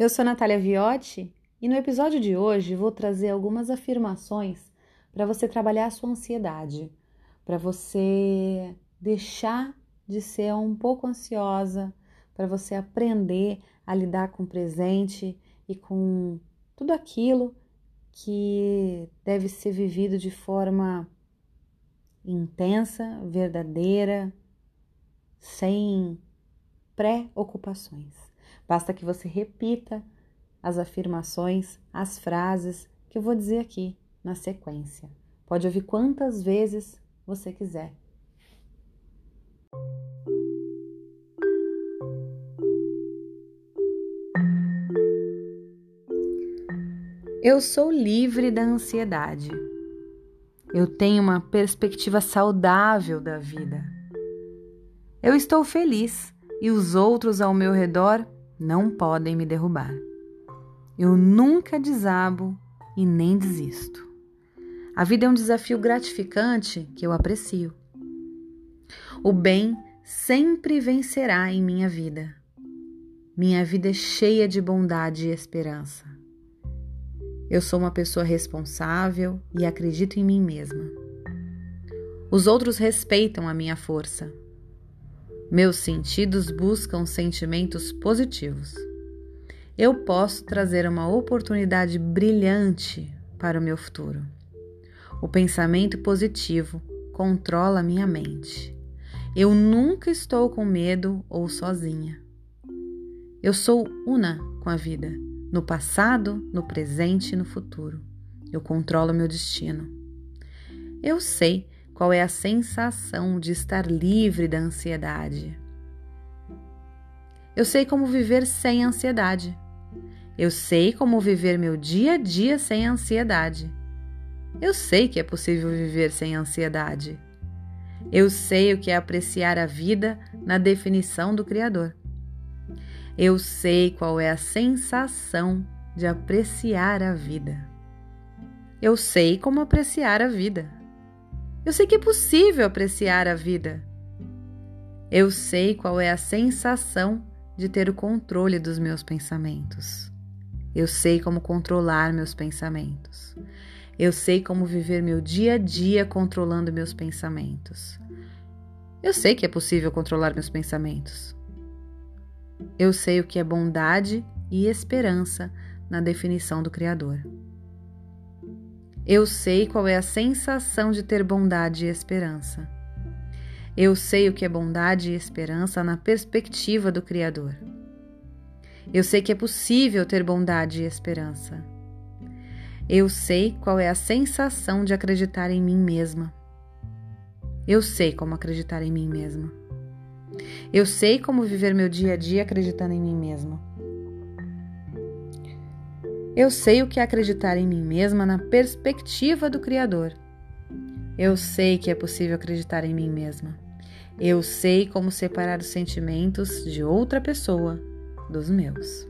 Eu sou Natália Viotti e no episódio de hoje vou trazer algumas afirmações para você trabalhar a sua ansiedade, para você deixar de ser um pouco ansiosa, para você aprender a lidar com o presente e com tudo aquilo que deve ser vivido de forma intensa, verdadeira, sem preocupações. Basta que você repita as afirmações, as frases que eu vou dizer aqui na sequência. Pode ouvir quantas vezes você quiser. Eu sou livre da ansiedade. Eu tenho uma perspectiva saudável da vida. Eu estou feliz e os outros ao meu redor não podem me derrubar. Eu nunca desabo e nem desisto. A vida é um desafio gratificante que eu aprecio. O bem sempre vencerá em minha vida. Minha vida é cheia de bondade e esperança. Eu sou uma pessoa responsável e acredito em mim mesma. Os outros respeitam a minha força. Meus sentidos buscam sentimentos positivos. Eu posso trazer uma oportunidade brilhante para o meu futuro. O pensamento positivo controla minha mente. Eu nunca estou com medo ou sozinha. Eu sou una com a vida, no passado, no presente e no futuro. Eu controlo meu destino. Eu sei qual é a sensação de estar livre da ansiedade. Eu sei como viver sem ansiedade. Eu sei como viver meu dia a dia sem ansiedade. Eu sei que é possível viver sem ansiedade. Eu sei o que é apreciar a vida na definição do Criador. Eu sei qual é a sensação de apreciar a vida. Eu sei como apreciar a vida. Eu sei que é possível apreciar a vida. Eu sei qual é a sensação de ter o controle dos meus pensamentos. Eu sei como controlar meus pensamentos. Eu sei como viver meu dia a dia controlando meus pensamentos. Eu sei que é possível controlar meus pensamentos. Eu sei o que é bondade e esperança na definição do Criador. Eu sei qual é a sensação de ter bondade e esperança. Eu sei o que é bondade e esperança na perspectiva do Criador. Eu sei que é possível ter bondade e esperança. Eu sei qual é a sensação de acreditar em mim mesma. Eu sei como acreditar em mim mesma. Eu sei como viver meu dia a dia acreditando em mim mesma. Eu sei o que é acreditar em mim mesma na perspectiva do Criador. Eu sei que é possível acreditar em mim mesma. Eu sei como separar os sentimentos de outra pessoa dos meus.